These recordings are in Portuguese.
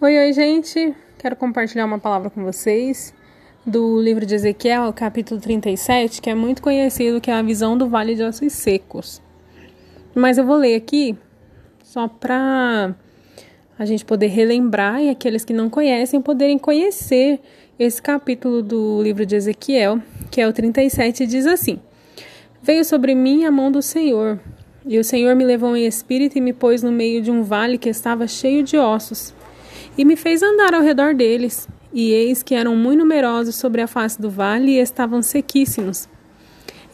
Oi, oi, gente. Quero compartilhar uma palavra com vocês do livro de Ezequiel, capítulo 37, que é muito conhecido, que é a visão do Vale de Ossos Secos. Mas eu vou ler aqui só para a gente poder relembrar e aqueles que não conhecem poderem conhecer esse capítulo do livro de Ezequiel, que é o 37, diz assim: Veio sobre mim a mão do Senhor, e o Senhor me levou em espírito e me pôs no meio de um vale que estava cheio de ossos e me fez andar ao redor deles. E eis que eram muito numerosos sobre a face do vale e estavam sequíssimos.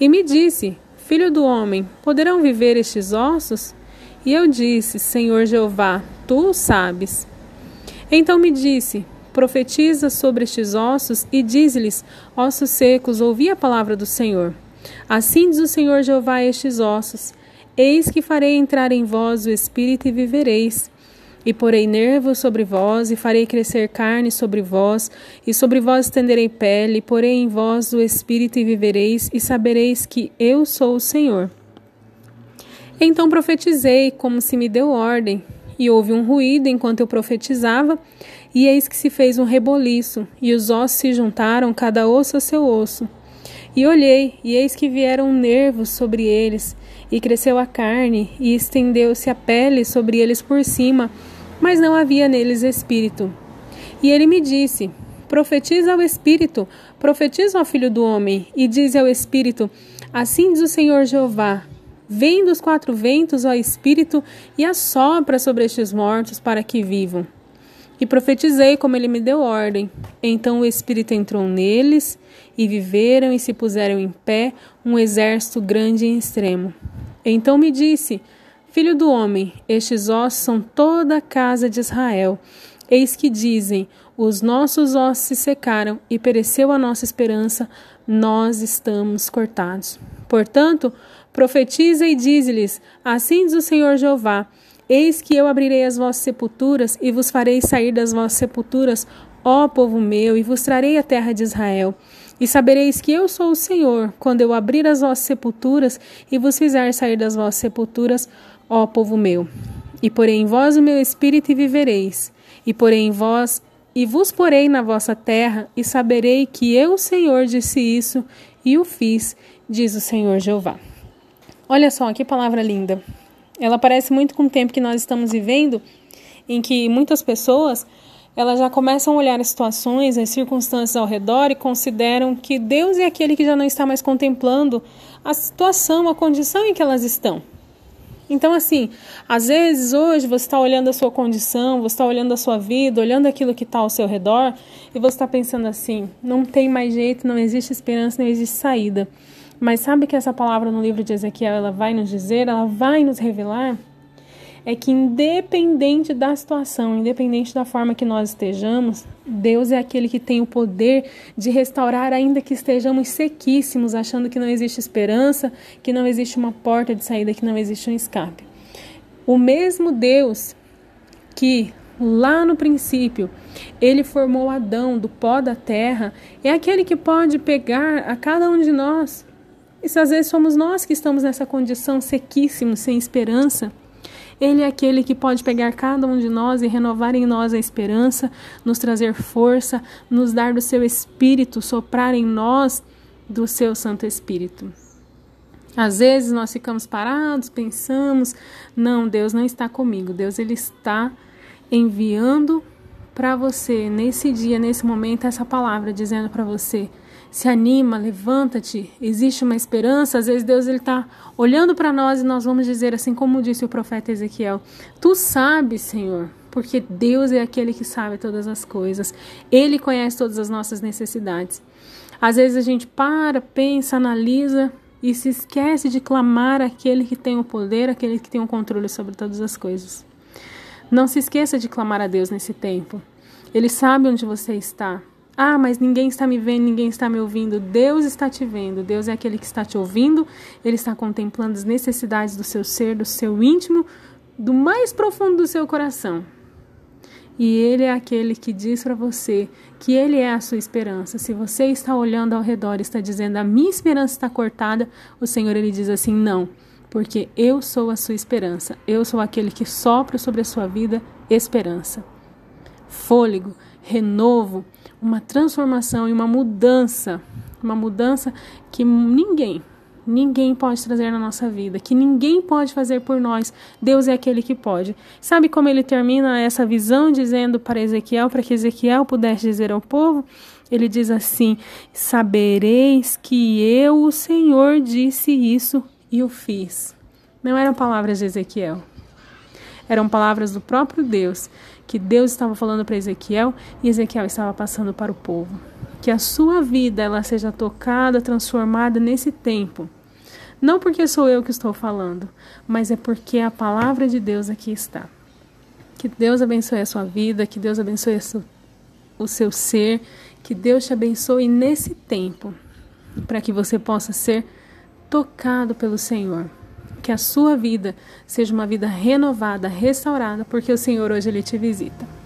E me disse: Filho do homem, poderão viver estes ossos? E eu disse: Senhor Jeová, tu o sabes. Então me disse: Profetiza sobre estes ossos e diz-lhes: Ossos secos, ouvi a palavra do Senhor. Assim diz o Senhor Jeová a estes ossos: Eis que farei entrar em vós o espírito e vivereis. E porei nervos sobre vós, e farei crescer carne sobre vós, e sobre vós estenderei pele, e porei em vós o espírito e vivereis, e sabereis que eu sou o Senhor. Então profetizei, como se me deu ordem, e houve um ruído enquanto eu profetizava, e eis que se fez um reboliço, e os ossos se juntaram, cada osso a seu osso. E olhei, e eis que vieram nervos sobre eles, e cresceu a carne, e estendeu-se a pele sobre eles por cima, mas não havia neles espírito. E ele me disse: Profetiza ao espírito, profetiza ao filho do homem, e diz ao espírito: Assim diz o Senhor Jeová: Vem dos quatro ventos, ó espírito, e assopra sobre estes mortos para que vivam. E profetizei como ele me deu ordem. Então o Espírito entrou neles, e viveram e se puseram em pé um exército grande e extremo. Então me disse: Filho do homem, estes ossos são toda a casa de Israel. Eis que dizem: Os nossos ossos se secaram e pereceu a nossa esperança, nós estamos cortados. Portanto, profetiza e dize-lhes: Assim diz o Senhor Jeová: Eis que eu abrirei as vossas sepulturas e vos farei sair das vossas sepulturas, ó povo meu, e vos trarei a terra de Israel. E sabereis que eu sou o Senhor, quando eu abrir as vossas sepulturas e vos fizer sair das vossas sepulturas, ó povo meu. E porei em vós o meu espírito e vivereis. E porei em vós e vos porei na vossa terra, e saberei que eu, o Senhor, disse isso e o fiz, diz o Senhor Jeová. Olha só, que palavra linda. Ela parece muito com o tempo que nós estamos vivendo, em que muitas pessoas elas já começam a olhar as situações, as circunstâncias ao redor e consideram que Deus é aquele que já não está mais contemplando a situação, a condição em que elas estão. Então, assim, às vezes hoje você está olhando a sua condição, você está olhando a sua vida, olhando aquilo que está ao seu redor e você está pensando assim: não tem mais jeito, não existe esperança, não existe saída. Mas sabe que essa palavra no livro de Ezequiel ela vai nos dizer, ela vai nos revelar é que independente da situação, independente da forma que nós estejamos, Deus é aquele que tem o poder de restaurar, ainda que estejamos sequíssimos, achando que não existe esperança, que não existe uma porta de saída, que não existe um escape. O mesmo Deus que lá no princípio ele formou Adão do pó da terra, é aquele que pode pegar a cada um de nós. E às vezes somos nós que estamos nessa condição sequíssimos, sem esperança, ele é aquele que pode pegar cada um de nós e renovar em nós a esperança, nos trazer força, nos dar do seu espírito, soprar em nós do seu Santo Espírito. Às vezes nós ficamos parados, pensamos, não, Deus não está comigo. Deus ele está enviando para você nesse dia, nesse momento essa palavra dizendo para você: se anima, levanta-te, existe uma esperança. Às vezes Deus ele está olhando para nós e nós vamos dizer assim como disse o profeta Ezequiel: Tu sabes, Senhor, porque Deus é aquele que sabe todas as coisas. Ele conhece todas as nossas necessidades. Às vezes a gente para, pensa, analisa e se esquece de clamar aquele que tem o poder, aquele que tem o controle sobre todas as coisas. Não se esqueça de clamar a Deus nesse tempo. Ele sabe onde você está. Ah, mas ninguém está me vendo, ninguém está me ouvindo. Deus está te vendo. Deus é aquele que está te ouvindo. Ele está contemplando as necessidades do seu ser, do seu íntimo, do mais profundo do seu coração. E ele é aquele que diz para você que ele é a sua esperança. Se você está olhando ao redor e está dizendo a minha esperança está cortada, o Senhor ele diz assim: não, porque eu sou a sua esperança. Eu sou aquele que sopra sobre a sua vida esperança. fôlego, renovo, uma transformação e uma mudança. Uma mudança que ninguém, ninguém pode trazer na nossa vida, que ninguém pode fazer por nós. Deus é aquele que pode. Sabe como ele termina essa visão dizendo para Ezequiel, para que Ezequiel pudesse dizer ao povo? Ele diz assim: Sabereis que eu, o Senhor, disse isso e o fiz. Não eram palavras de Ezequiel. Eram palavras do próprio Deus, que Deus estava falando para Ezequiel e Ezequiel estava passando para o povo. Que a sua vida ela seja tocada, transformada nesse tempo. Não porque sou eu que estou falando, mas é porque a palavra de Deus aqui está. Que Deus abençoe a sua vida, que Deus abençoe o seu ser, que Deus te abençoe nesse tempo, para que você possa ser tocado pelo Senhor. Que a sua vida seja uma vida renovada, restaurada, porque o Senhor hoje ele te visita.